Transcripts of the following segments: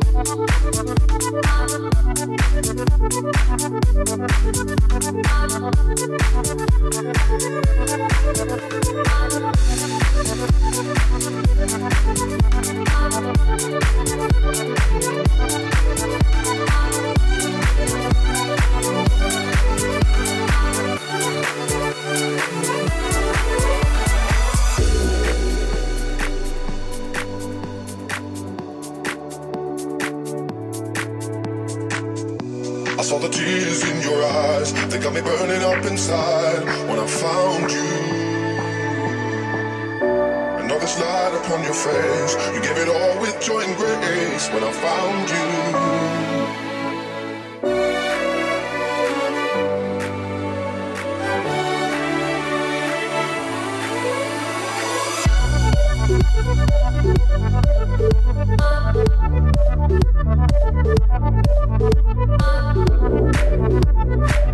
We'll tears in your eyes. They got me burning up inside when I found you. another smile upon your face, you gave it all with joy and grace when I found you. Thank you. Thank you.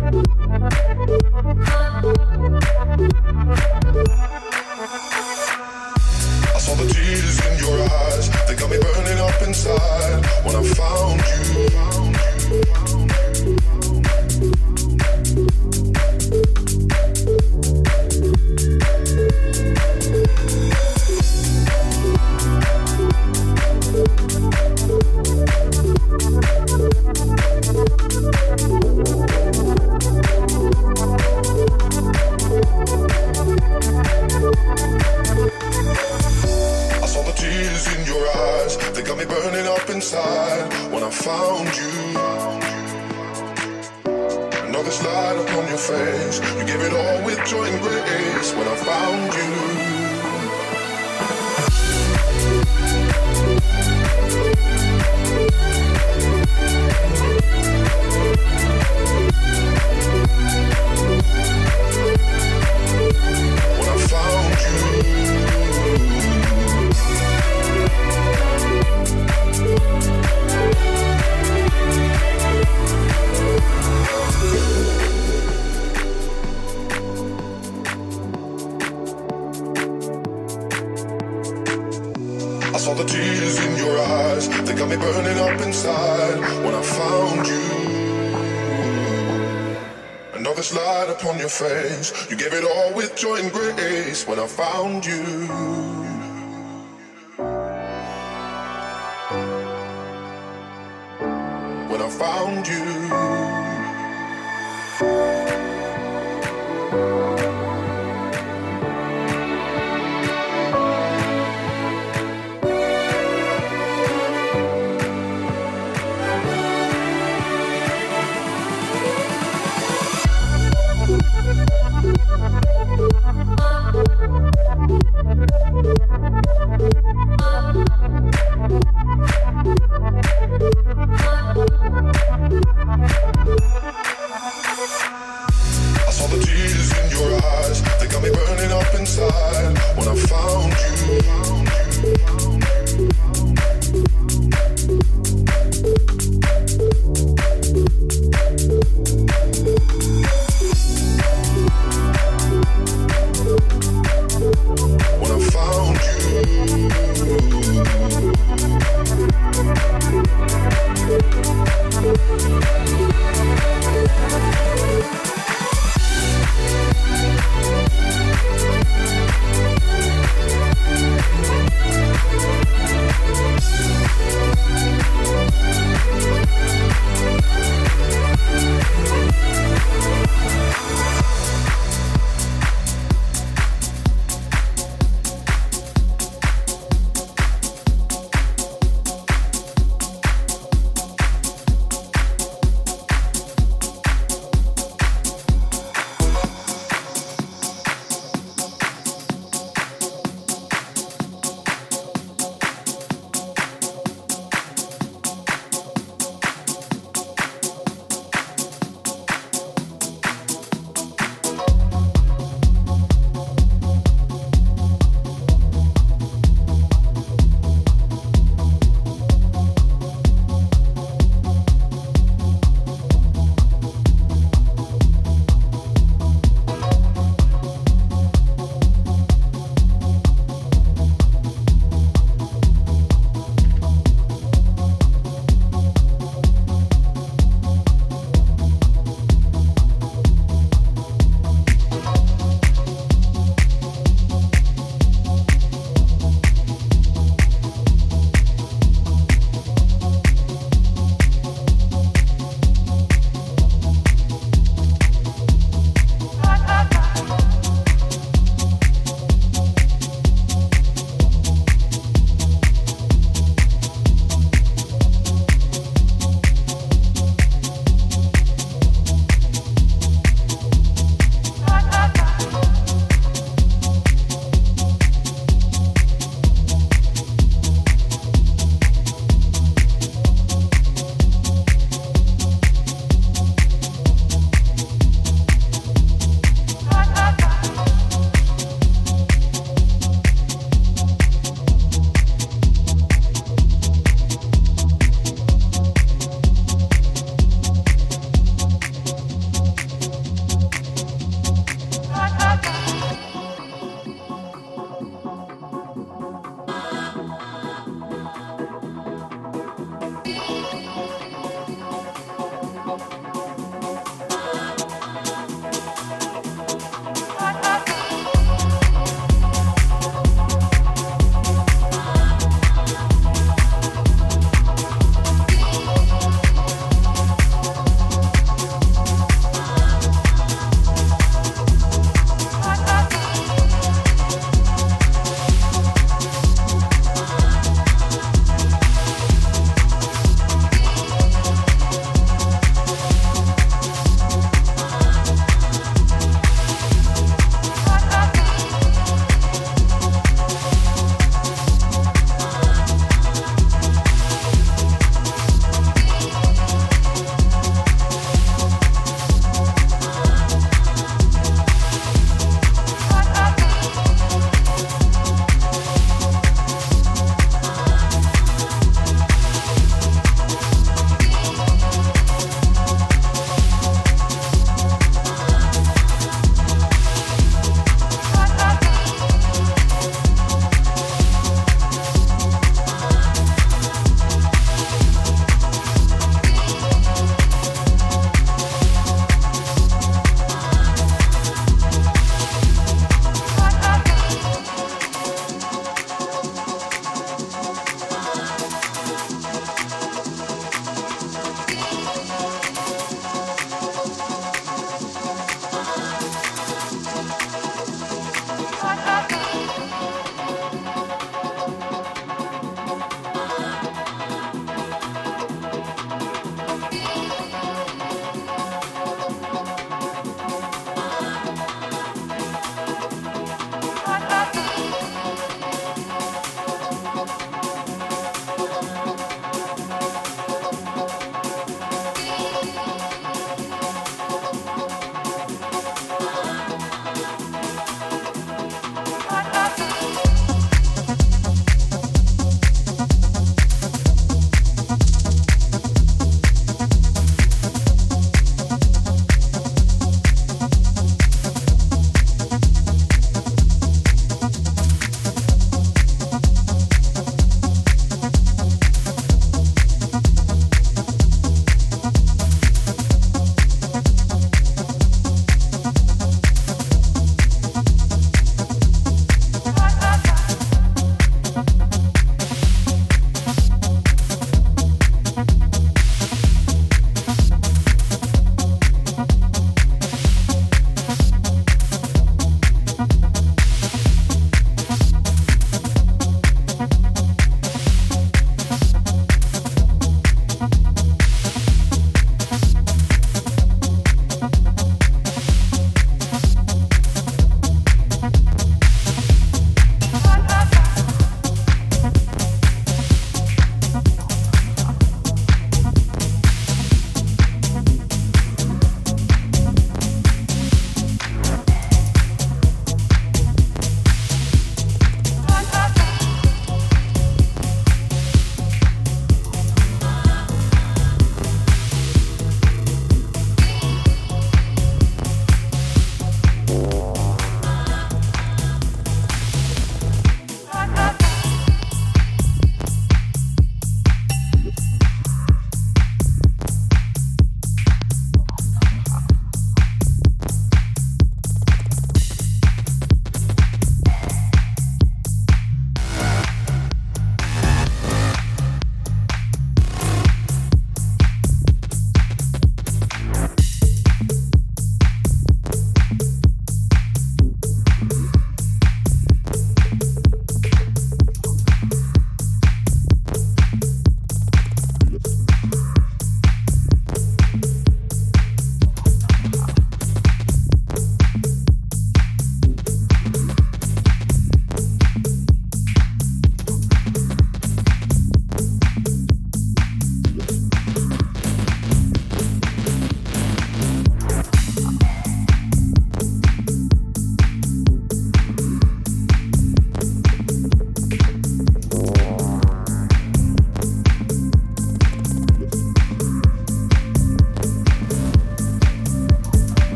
I saw the tears in your eyes. They got me burning up inside when I found you. And all light upon your face, you gave it all with joy and grace when I found you. When I found you.